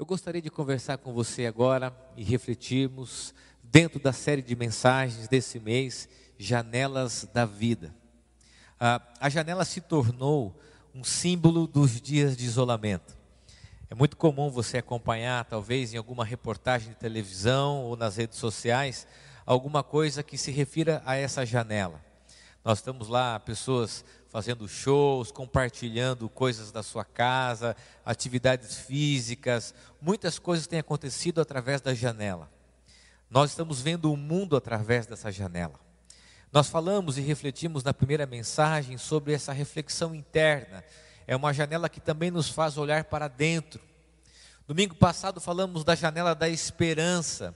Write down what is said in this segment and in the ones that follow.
Eu gostaria de conversar com você agora e refletirmos dentro da série de mensagens desse mês, Janelas da Vida. Ah, a janela se tornou um símbolo dos dias de isolamento. É muito comum você acompanhar, talvez em alguma reportagem de televisão ou nas redes sociais, alguma coisa que se refira a essa janela. Nós estamos lá, pessoas fazendo shows, compartilhando coisas da sua casa, atividades físicas, muitas coisas têm acontecido através da janela. Nós estamos vendo o mundo através dessa janela. Nós falamos e refletimos na primeira mensagem sobre essa reflexão interna. É uma janela que também nos faz olhar para dentro. Domingo passado falamos da janela da esperança,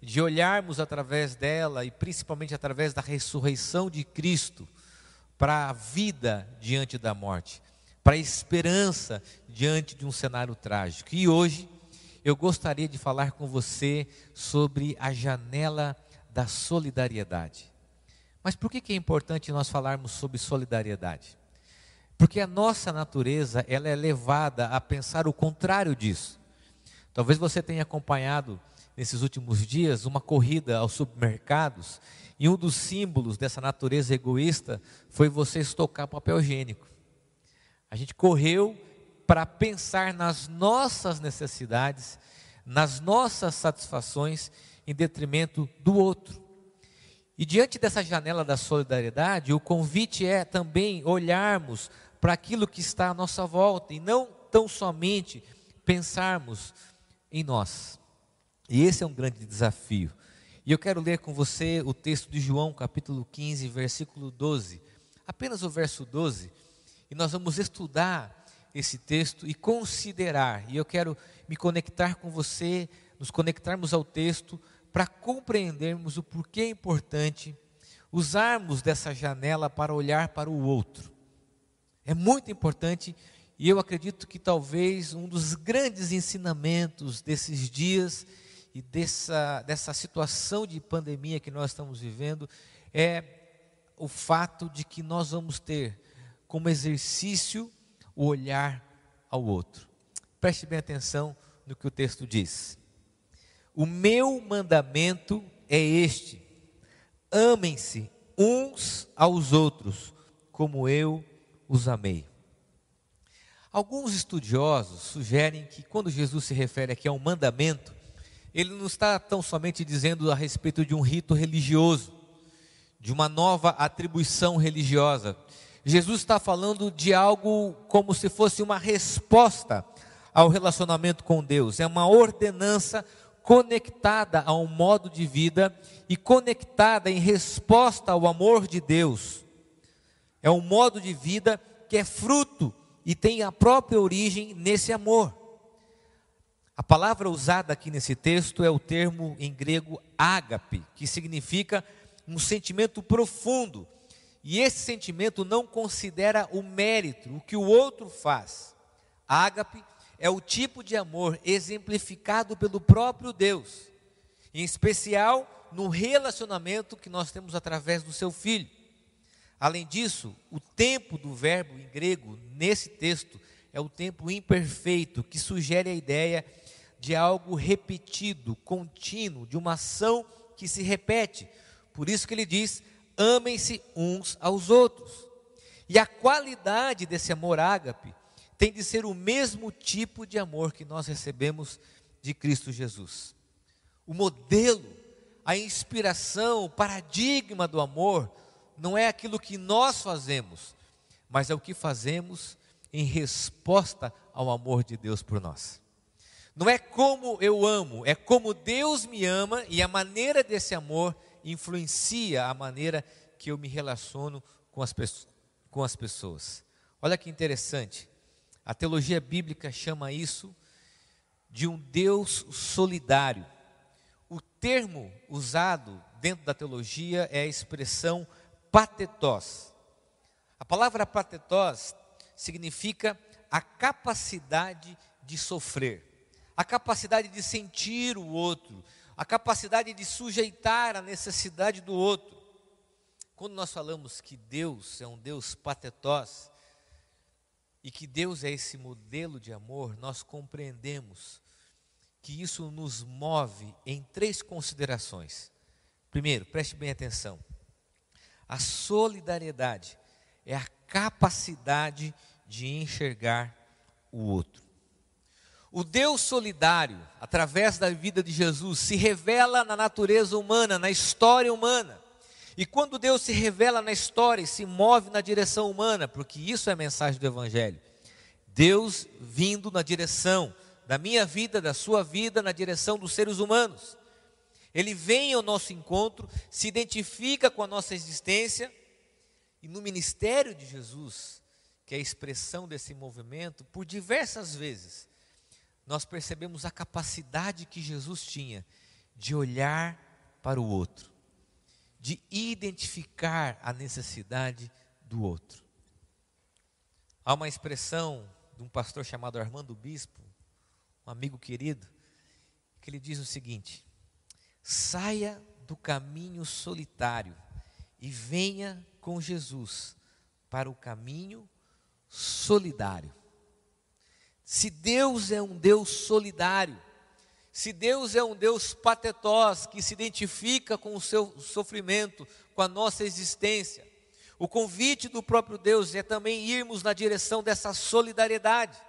de olharmos através dela e principalmente através da ressurreição de Cristo para a vida diante da morte, para a esperança diante de um cenário trágico. E hoje eu gostaria de falar com você sobre a janela da solidariedade. Mas por que, é importante nós falarmos sobre solidariedade? Porque a nossa natureza ela é levada a pensar o contrário disso. Talvez você tenha acompanhado nesses últimos dias uma corrida aos supermercados e um dos símbolos dessa natureza egoísta foi você estocar papel higiênico. A gente correu para pensar nas nossas necessidades, nas nossas satisfações, em detrimento do outro. E diante dessa janela da solidariedade, o convite é também olharmos para aquilo que está à nossa volta e não tão somente pensarmos em nós. E esse é um grande desafio. E eu quero ler com você o texto de João, capítulo 15, versículo 12. Apenas o verso 12. E nós vamos estudar esse texto e considerar. E eu quero me conectar com você, nos conectarmos ao texto para compreendermos o porquê é importante usarmos dessa janela para olhar para o outro. É muito importante e eu acredito que talvez um dos grandes ensinamentos desses dias e dessa, dessa situação de pandemia que nós estamos vivendo é o fato de que nós vamos ter como exercício o olhar ao outro. Preste bem atenção no que o texto diz. O meu mandamento é este: amem-se uns aos outros, como eu os amei. Alguns estudiosos sugerem que quando Jesus se refere aqui a um mandamento, ele não está tão somente dizendo a respeito de um rito religioso, de uma nova atribuição religiosa. Jesus está falando de algo como se fosse uma resposta ao relacionamento com Deus, é uma ordenança conectada a um modo de vida e conectada em resposta ao amor de Deus. É um modo de vida que é fruto e tem a própria origem nesse amor. A palavra usada aqui nesse texto é o termo em grego ágape, que significa um sentimento profundo. E esse sentimento não considera o mérito, o que o outro faz. Ágape é o tipo de amor exemplificado pelo próprio Deus, em especial no relacionamento que nós temos através do seu filho. Além disso, o tempo do verbo em grego nesse texto é o tempo imperfeito, que sugere a ideia de algo repetido, contínuo, de uma ação que se repete. Por isso que ele diz: amem-se uns aos outros. E a qualidade desse amor ágape tem de ser o mesmo tipo de amor que nós recebemos de Cristo Jesus. O modelo, a inspiração, o paradigma do amor não é aquilo que nós fazemos, mas é o que fazemos em resposta ao amor de Deus por nós. Não é como eu amo, é como Deus me ama e a maneira desse amor influencia a maneira que eu me relaciono com as, com as pessoas. Olha que interessante. A teologia bíblica chama isso de um Deus solidário. O termo usado dentro da teologia é a expressão patetós. A palavra patetós significa a capacidade de sofrer a capacidade de sentir o outro, a capacidade de sujeitar a necessidade do outro. Quando nós falamos que Deus é um Deus patetós, e que Deus é esse modelo de amor, nós compreendemos que isso nos move em três considerações. Primeiro, preste bem atenção. A solidariedade é a capacidade de enxergar o outro. O Deus solidário, através da vida de Jesus, se revela na natureza humana, na história humana. E quando Deus se revela na história e se move na direção humana, porque isso é a mensagem do Evangelho, Deus vindo na direção da minha vida, da sua vida, na direção dos seres humanos. Ele vem ao nosso encontro, se identifica com a nossa existência, e no ministério de Jesus, que é a expressão desse movimento, por diversas vezes, nós percebemos a capacidade que Jesus tinha de olhar para o outro, de identificar a necessidade do outro. Há uma expressão de um pastor chamado Armando Bispo, um amigo querido, que ele diz o seguinte: saia do caminho solitário e venha com Jesus para o caminho solidário. Se Deus é um Deus solidário, se Deus é um Deus patetós, que se identifica com o seu sofrimento, com a nossa existência, o convite do próprio Deus é também irmos na direção dessa solidariedade.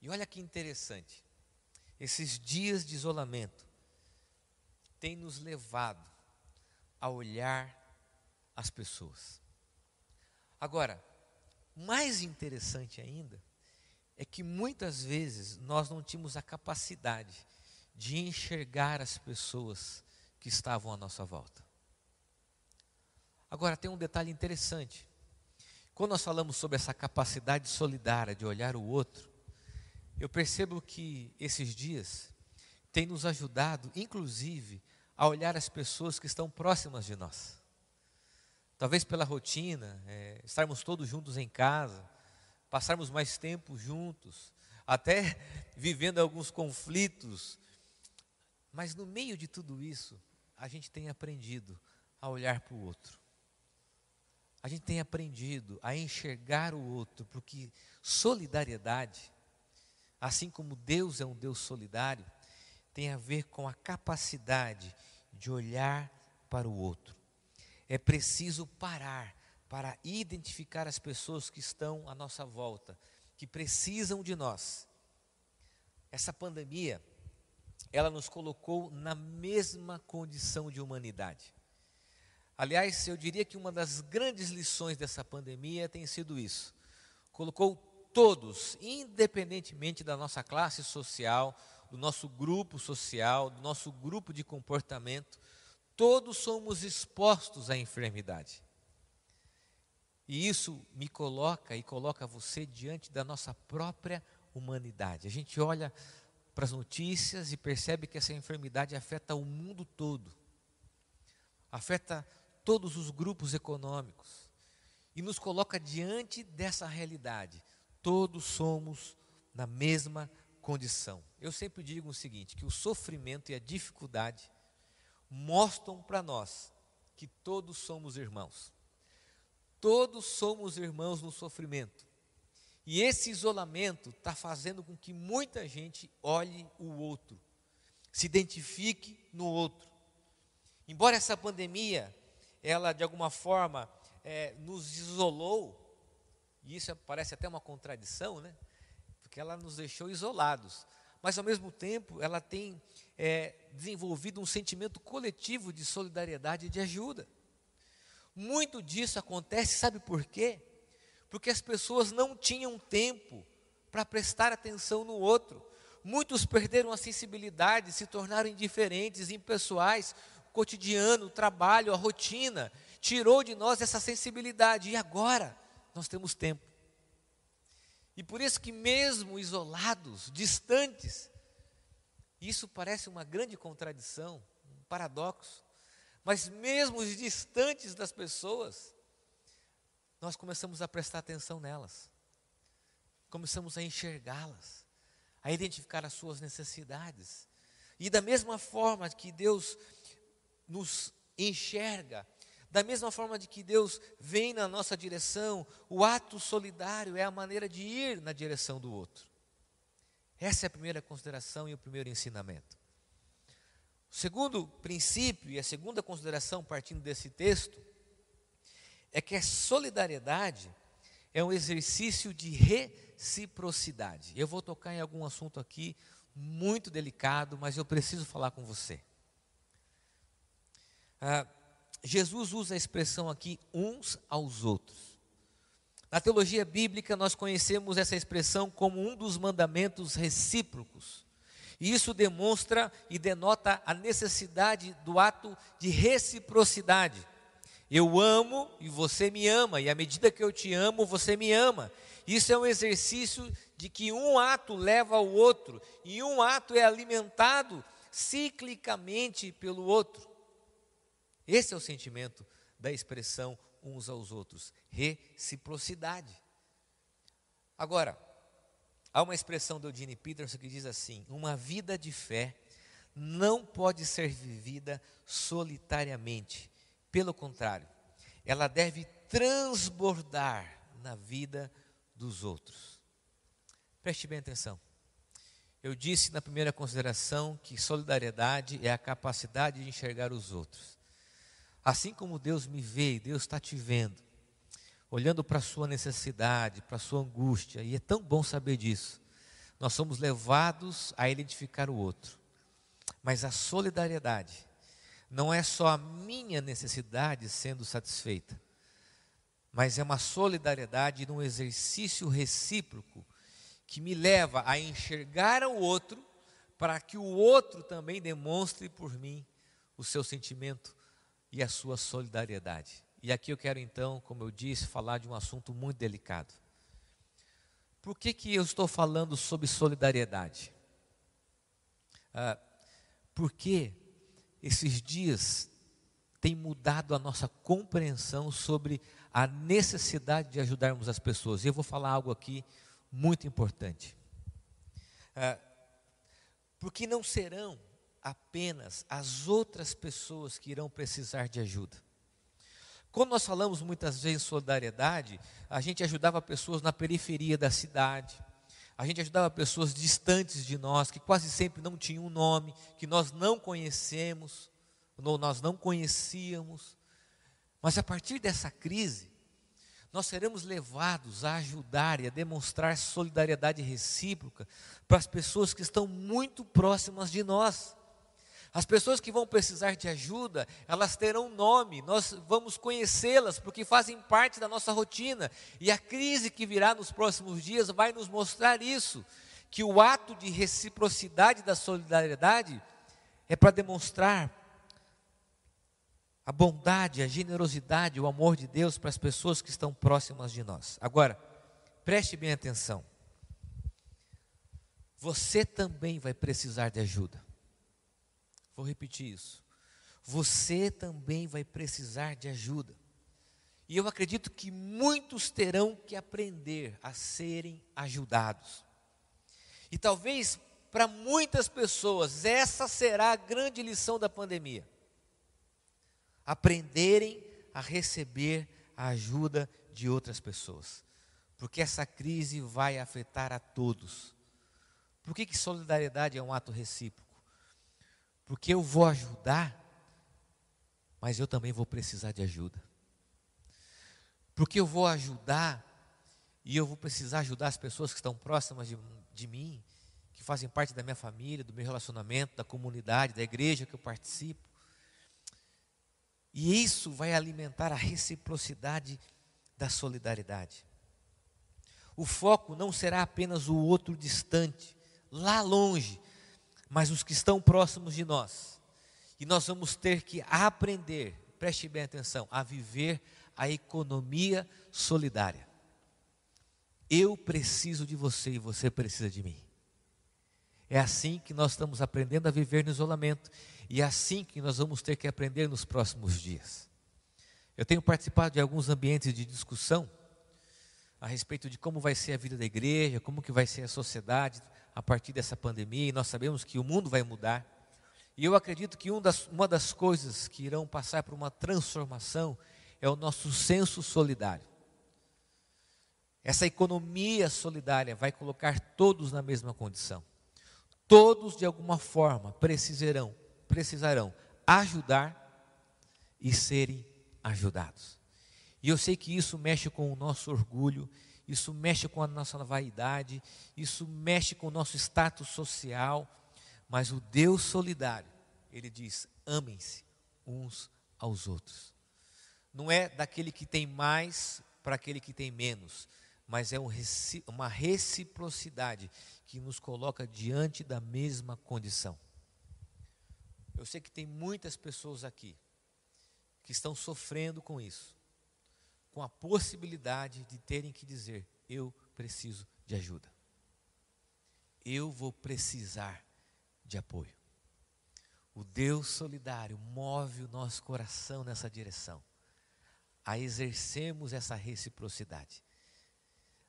E olha que interessante, esses dias de isolamento têm nos levado a olhar as pessoas. Agora, mais interessante ainda é que muitas vezes nós não tínhamos a capacidade de enxergar as pessoas que estavam à nossa volta. Agora, tem um detalhe interessante. Quando nós falamos sobre essa capacidade solidária de olhar o outro, eu percebo que esses dias têm nos ajudado, inclusive, a olhar as pessoas que estão próximas de nós. Talvez pela rotina, é, estarmos todos juntos em casa, passarmos mais tempo juntos, até vivendo alguns conflitos. Mas no meio de tudo isso, a gente tem aprendido a olhar para o outro. A gente tem aprendido a enxergar o outro, porque solidariedade assim como Deus é um Deus solidário, tem a ver com a capacidade de olhar para o outro. É preciso parar para identificar as pessoas que estão à nossa volta, que precisam de nós. Essa pandemia, ela nos colocou na mesma condição de humanidade. Aliás, eu diria que uma das grandes lições dessa pandemia tem sido isso. Colocou todos, independentemente da nossa classe social, do nosso grupo social, do nosso grupo de comportamento, todos somos expostos à enfermidade. E isso me coloca e coloca você diante da nossa própria humanidade. A gente olha para as notícias e percebe que essa enfermidade afeta o mundo todo, afeta todos os grupos econômicos, e nos coloca diante dessa realidade todos somos na mesma condição. Eu sempre digo o seguinte: que o sofrimento e a dificuldade mostram para nós que todos somos irmãos. Todos somos irmãos no sofrimento. E esse isolamento está fazendo com que muita gente olhe o outro, se identifique no outro. Embora essa pandemia, ela de alguma forma é, nos isolou, e isso parece até uma contradição, né? Porque ela nos deixou isolados. Mas, ao mesmo tempo, ela tem é, desenvolvido um sentimento coletivo de solidariedade e de ajuda. Muito disso acontece, sabe por quê? Porque as pessoas não tinham tempo para prestar atenção no outro. Muitos perderam a sensibilidade, se tornaram indiferentes, impessoais. O cotidiano, o trabalho, a rotina tirou de nós essa sensibilidade. E agora? nós temos tempo. E por isso que mesmo isolados, distantes, isso parece uma grande contradição, um paradoxo, mas mesmo distantes das pessoas, nós começamos a prestar atenção nelas. Começamos a enxergá-las, a identificar as suas necessidades. E da mesma forma que Deus nos enxerga, da mesma forma de que Deus vem na nossa direção, o ato solidário é a maneira de ir na direção do outro. Essa é a primeira consideração e o primeiro ensinamento. O segundo princípio e a segunda consideração, partindo desse texto, é que a solidariedade é um exercício de reciprocidade. Eu vou tocar em algum assunto aqui muito delicado, mas eu preciso falar com você. Ah, Jesus usa a expressão aqui uns aos outros. Na teologia bíblica, nós conhecemos essa expressão como um dos mandamentos recíprocos. E isso demonstra e denota a necessidade do ato de reciprocidade. Eu amo e você me ama, e à medida que eu te amo, você me ama. Isso é um exercício de que um ato leva ao outro, e um ato é alimentado ciclicamente pelo outro. Esse é o sentimento da expressão uns aos outros, reciprocidade. Agora, há uma expressão do Eugene Peterson que diz assim: uma vida de fé não pode ser vivida solitariamente. Pelo contrário, ela deve transbordar na vida dos outros. Preste bem atenção. Eu disse na primeira consideração que solidariedade é a capacidade de enxergar os outros. Assim como Deus me vê, Deus está te vendo, olhando para a sua necessidade, para a sua angústia, e é tão bom saber disso. Nós somos levados a identificar o outro, mas a solidariedade não é só a minha necessidade sendo satisfeita, mas é uma solidariedade num exercício recíproco que me leva a enxergar o outro para que o outro também demonstre por mim o seu sentimento e a sua solidariedade. E aqui eu quero então, como eu disse, falar de um assunto muito delicado. Por que, que eu estou falando sobre solidariedade? Ah, porque esses dias tem mudado a nossa compreensão sobre a necessidade de ajudarmos as pessoas. E eu vou falar algo aqui muito importante. Ah, porque não serão apenas as outras pessoas que irão precisar de ajuda. Quando nós falamos muitas vezes em solidariedade, a gente ajudava pessoas na periferia da cidade, a gente ajudava pessoas distantes de nós, que quase sempre não tinham um nome, que nós não conhecemos, ou nós não conhecíamos. Mas a partir dessa crise, nós seremos levados a ajudar e a demonstrar solidariedade recíproca para as pessoas que estão muito próximas de nós. As pessoas que vão precisar de ajuda, elas terão nome, nós vamos conhecê-las porque fazem parte da nossa rotina. E a crise que virá nos próximos dias vai nos mostrar isso, que o ato de reciprocidade da solidariedade é para demonstrar a bondade, a generosidade, o amor de Deus para as pessoas que estão próximas de nós. Agora, preste bem atenção. Você também vai precisar de ajuda. Vou repetir isso. Você também vai precisar de ajuda. E eu acredito que muitos terão que aprender a serem ajudados. E talvez para muitas pessoas essa será a grande lição da pandemia. Aprenderem a receber a ajuda de outras pessoas. Porque essa crise vai afetar a todos. Por que, que solidariedade é um ato recíproco? Porque eu vou ajudar, mas eu também vou precisar de ajuda. Porque eu vou ajudar, e eu vou precisar ajudar as pessoas que estão próximas de, de mim, que fazem parte da minha família, do meu relacionamento, da comunidade, da igreja que eu participo. E isso vai alimentar a reciprocidade da solidariedade. O foco não será apenas o outro distante, lá longe, mas os que estão próximos de nós. E nós vamos ter que aprender, preste bem atenção, a viver a economia solidária. Eu preciso de você e você precisa de mim. É assim que nós estamos aprendendo a viver no isolamento e é assim que nós vamos ter que aprender nos próximos dias. Eu tenho participado de alguns ambientes de discussão a respeito de como vai ser a vida da igreja, como que vai ser a sociedade, a partir dessa pandemia, e nós sabemos que o mundo vai mudar. E eu acredito que um das, uma das coisas que irão passar por uma transformação é o nosso senso solidário. Essa economia solidária vai colocar todos na mesma condição. todos de alguma forma precisarão, precisarão ajudar e serem ajudados. E eu sei que isso mexe com o nosso orgulho, isso mexe com a nossa vaidade, isso mexe com o nosso status social, mas o Deus solidário, ele diz: amem-se uns aos outros. Não é daquele que tem mais para aquele que tem menos, mas é uma reciprocidade que nos coloca diante da mesma condição. Eu sei que tem muitas pessoas aqui que estão sofrendo com isso, com a possibilidade de terem que dizer: eu preciso de ajuda. Eu vou precisar de apoio. O Deus solidário move o nosso coração nessa direção, a exercermos essa reciprocidade.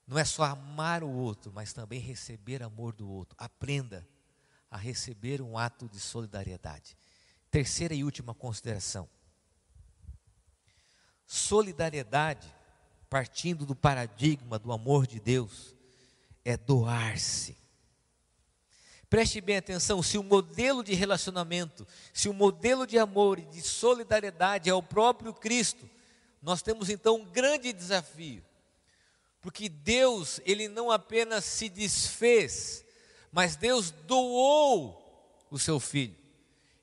Não é só amar o outro, mas também receber amor do outro. Aprenda a receber um ato de solidariedade. Terceira e última consideração. Solidariedade, partindo do paradigma do amor de Deus, é doar-se. Preste bem atenção: se o modelo de relacionamento, se o modelo de amor e de solidariedade é o próprio Cristo, nós temos então um grande desafio. Porque Deus, ele não apenas se desfez, mas Deus doou o seu filho.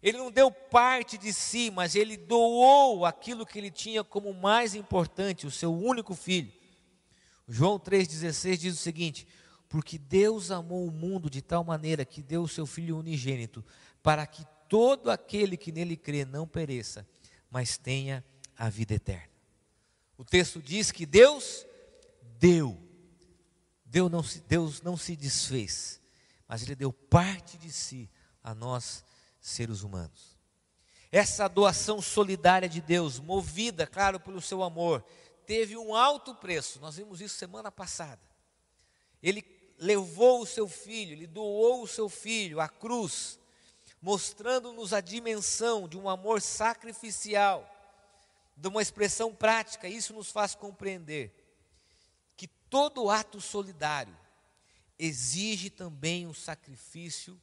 Ele não deu parte de si, mas ele doou aquilo que ele tinha como mais importante, o seu único filho. João 3,16 diz o seguinte: Porque Deus amou o mundo de tal maneira que deu o seu Filho unigênito, para que todo aquele que nele crê não pereça, mas tenha a vida eterna. O texto diz que Deus deu, Deus não se, Deus não se desfez, mas Ele deu parte de si a nós seres humanos. Essa doação solidária de Deus, movida, claro, pelo seu amor, teve um alto preço. Nós vimos isso semana passada. Ele levou o seu filho, ele doou o seu filho à cruz, mostrando-nos a dimensão de um amor sacrificial, de uma expressão prática. Isso nos faz compreender que todo ato solidário exige também um sacrifício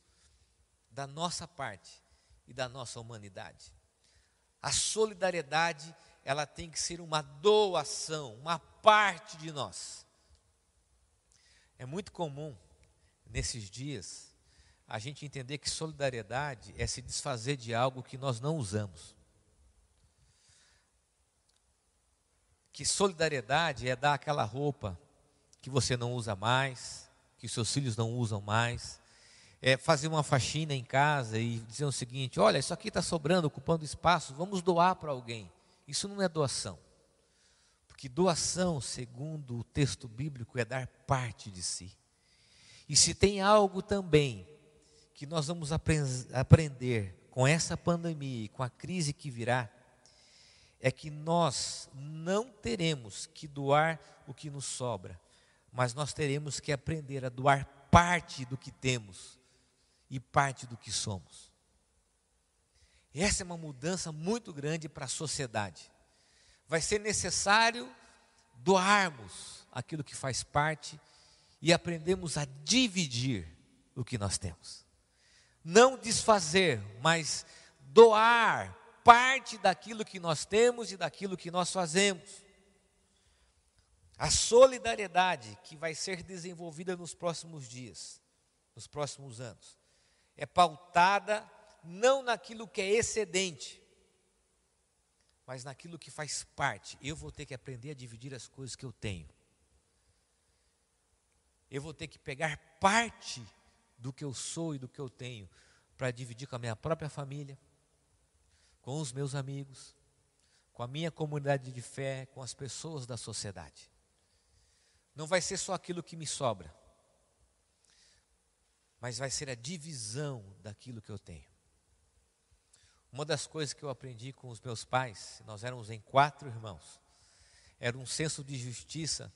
da nossa parte e da nossa humanidade. A solidariedade, ela tem que ser uma doação, uma parte de nós. É muito comum nesses dias a gente entender que solidariedade é se desfazer de algo que nós não usamos. Que solidariedade é dar aquela roupa que você não usa mais, que seus filhos não usam mais, é, fazer uma faxina em casa e dizer o seguinte: olha, isso aqui está sobrando, ocupando espaço, vamos doar para alguém. Isso não é doação. Porque doação, segundo o texto bíblico, é dar parte de si. E se tem algo também que nós vamos aprender com essa pandemia e com a crise que virá, é que nós não teremos que doar o que nos sobra, mas nós teremos que aprender a doar parte do que temos e parte do que somos. Essa é uma mudança muito grande para a sociedade. Vai ser necessário doarmos aquilo que faz parte e aprendemos a dividir o que nós temos. Não desfazer, mas doar parte daquilo que nós temos e daquilo que nós fazemos. A solidariedade que vai ser desenvolvida nos próximos dias, nos próximos anos, é pautada não naquilo que é excedente, mas naquilo que faz parte. Eu vou ter que aprender a dividir as coisas que eu tenho. Eu vou ter que pegar parte do que eu sou e do que eu tenho para dividir com a minha própria família, com os meus amigos, com a minha comunidade de fé, com as pessoas da sociedade. Não vai ser só aquilo que me sobra mas vai ser a divisão daquilo que eu tenho. Uma das coisas que eu aprendi com os meus pais, nós éramos em quatro irmãos, era um senso de justiça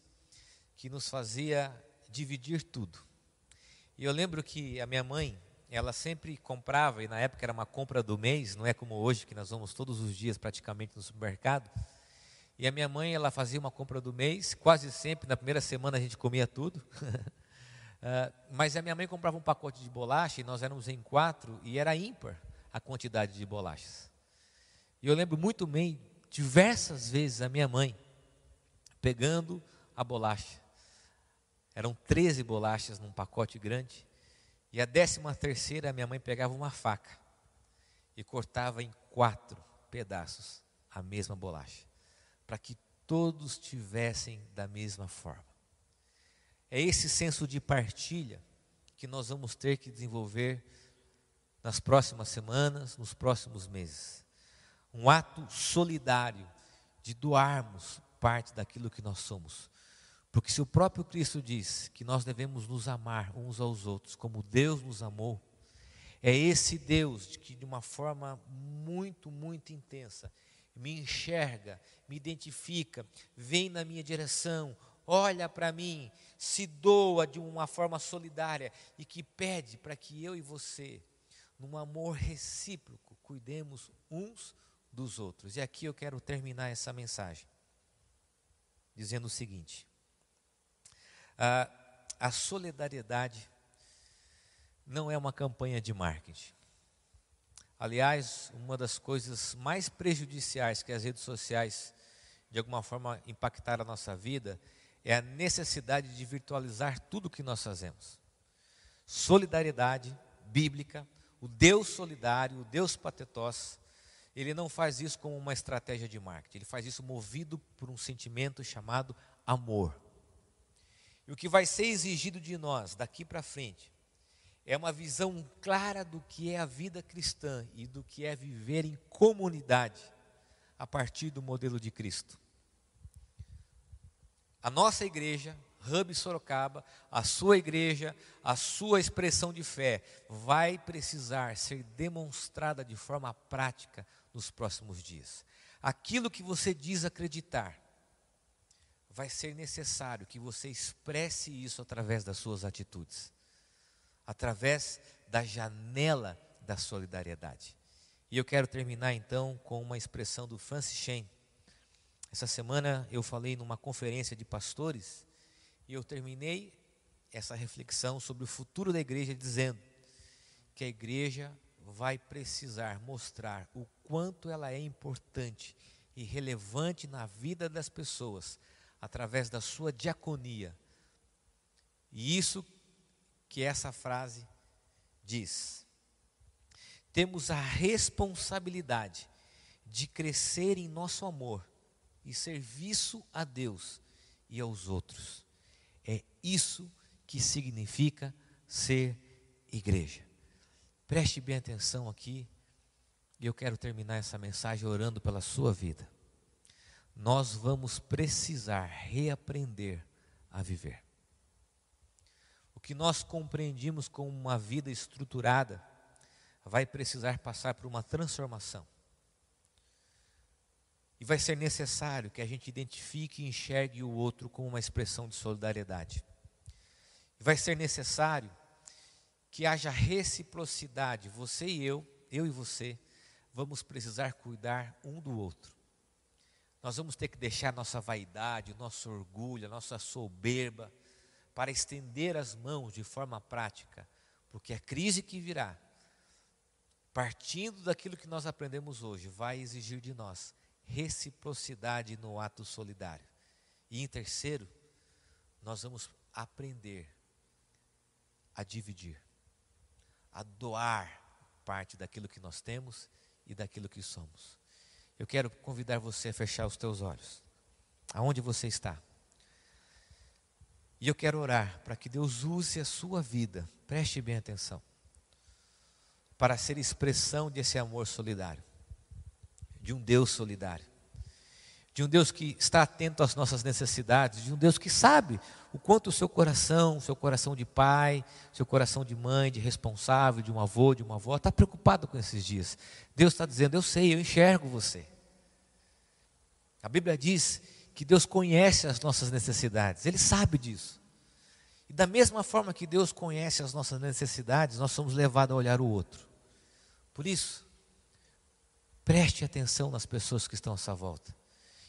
que nos fazia dividir tudo. E eu lembro que a minha mãe, ela sempre comprava, e na época era uma compra do mês, não é como hoje que nós vamos todos os dias praticamente no supermercado. E a minha mãe, ela fazia uma compra do mês, quase sempre, na primeira semana a gente comia tudo. Uh, mas a minha mãe comprava um pacote de bolacha e nós éramos em quatro e era ímpar a quantidade de bolachas. E eu lembro muito bem, diversas vezes, a minha mãe pegando a bolacha. Eram 13 bolachas num pacote grande. E a décima terceira, a minha mãe pegava uma faca e cortava em quatro pedaços a mesma bolacha, para que todos tivessem da mesma forma. É esse senso de partilha que nós vamos ter que desenvolver nas próximas semanas, nos próximos meses. Um ato solidário de doarmos parte daquilo que nós somos. Porque se o próprio Cristo diz que nós devemos nos amar uns aos outros como Deus nos amou, é esse Deus que de uma forma muito, muito intensa me enxerga, me identifica, vem na minha direção, olha para mim, se doa de uma forma solidária e que pede para que eu e você, num amor recíproco, cuidemos uns dos outros. E aqui eu quero terminar essa mensagem dizendo o seguinte: a, a solidariedade não é uma campanha de marketing. Aliás, uma das coisas mais prejudiciais que as redes sociais, de alguma forma, impactaram a nossa vida é a necessidade de virtualizar tudo o que nós fazemos. Solidariedade bíblica, o Deus solidário, o Deus patetós, ele não faz isso como uma estratégia de marketing, ele faz isso movido por um sentimento chamado amor. E o que vai ser exigido de nós daqui para frente é uma visão clara do que é a vida cristã e do que é viver em comunidade a partir do modelo de Cristo. A nossa igreja, Hub Sorocaba, a sua igreja, a sua expressão de fé vai precisar ser demonstrada de forma prática nos próximos dias. Aquilo que você diz acreditar, vai ser necessário que você expresse isso através das suas atitudes, através da janela da solidariedade. E eu quero terminar então com uma expressão do Francis Schaeffer. Essa semana eu falei numa conferência de pastores e eu terminei essa reflexão sobre o futuro da igreja dizendo que a igreja vai precisar mostrar o quanto ela é importante e relevante na vida das pessoas através da sua diaconia. E isso que essa frase diz. Temos a responsabilidade de crescer em nosso amor e serviço a Deus e aos outros. É isso que significa ser igreja. Preste bem atenção aqui, e eu quero terminar essa mensagem orando pela sua vida. Nós vamos precisar reaprender a viver. O que nós compreendimos como uma vida estruturada vai precisar passar por uma transformação. E vai ser necessário que a gente identifique e enxergue o outro como uma expressão de solidariedade. E vai ser necessário que haja reciprocidade. Você e eu, eu e você, vamos precisar cuidar um do outro. Nós vamos ter que deixar nossa vaidade, nosso orgulho, nossa soberba, para estender as mãos de forma prática, porque a crise que virá, partindo daquilo que nós aprendemos hoje, vai exigir de nós reciprocidade no ato solidário. E em terceiro, nós vamos aprender a dividir a doar parte daquilo que nós temos e daquilo que somos. Eu quero convidar você a fechar os teus olhos. Aonde você está? E eu quero orar para que Deus use a sua vida, preste bem atenção, para ser expressão desse amor solidário, de um Deus solidário de um Deus que está atento às nossas necessidades, de um Deus que sabe o quanto o seu coração, o seu coração de pai, seu coração de mãe, de responsável, de um avô, de uma avó, está preocupado com esses dias. Deus está dizendo: Eu sei, eu enxergo você. A Bíblia diz que Deus conhece as nossas necessidades, Ele sabe disso. E da mesma forma que Deus conhece as nossas necessidades, nós somos levados a olhar o outro. Por isso, preste atenção nas pessoas que estão à sua volta.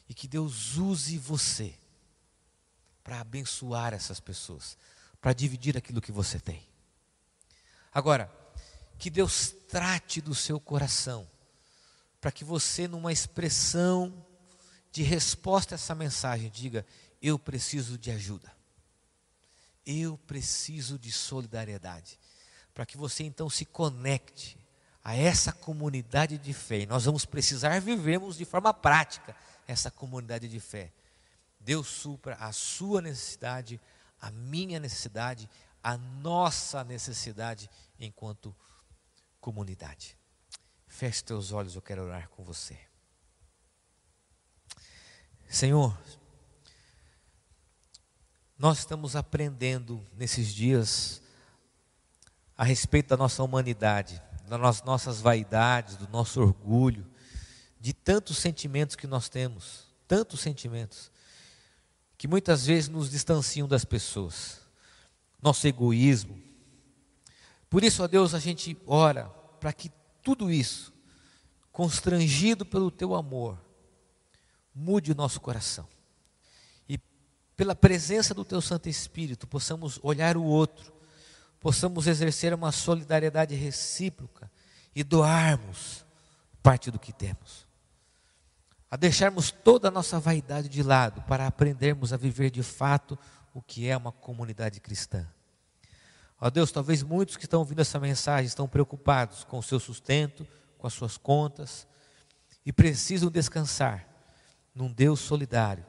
E que Deus use você para abençoar essas pessoas, para dividir aquilo que você tem. Agora, que Deus trate do seu coração, para que você, numa expressão de resposta a essa mensagem, diga: Eu preciso de ajuda, eu preciso de solidariedade, para que você então se conecte a essa comunidade de fé. E nós vamos precisar vivermos de forma prática essa comunidade de fé. Deus supra a sua necessidade, a minha necessidade, a nossa necessidade enquanto comunidade. Feche teus olhos, eu quero orar com você. Senhor, nós estamos aprendendo nesses dias a respeito da nossa humanidade, das nossas vaidades, do nosso orgulho, de tantos sentimentos que nós temos, tantos sentimentos, que muitas vezes nos distanciam das pessoas, nosso egoísmo. Por isso, ó Deus, a gente ora para que tudo isso, constrangido pelo teu amor, mude o nosso coração. E pela presença do teu Santo Espírito, possamos olhar o outro possamos exercer uma solidariedade recíproca e doarmos parte do que temos. A deixarmos toda a nossa vaidade de lado para aprendermos a viver de fato o que é uma comunidade cristã. Ó Deus, talvez muitos que estão ouvindo essa mensagem estão preocupados com o seu sustento, com as suas contas e precisam descansar num Deus solidário,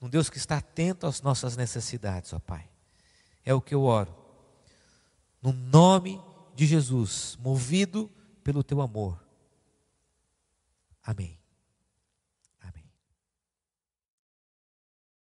num Deus que está atento às nossas necessidades, ó Pai. É o que eu oro no nome de Jesus, movido pelo teu amor. Amém.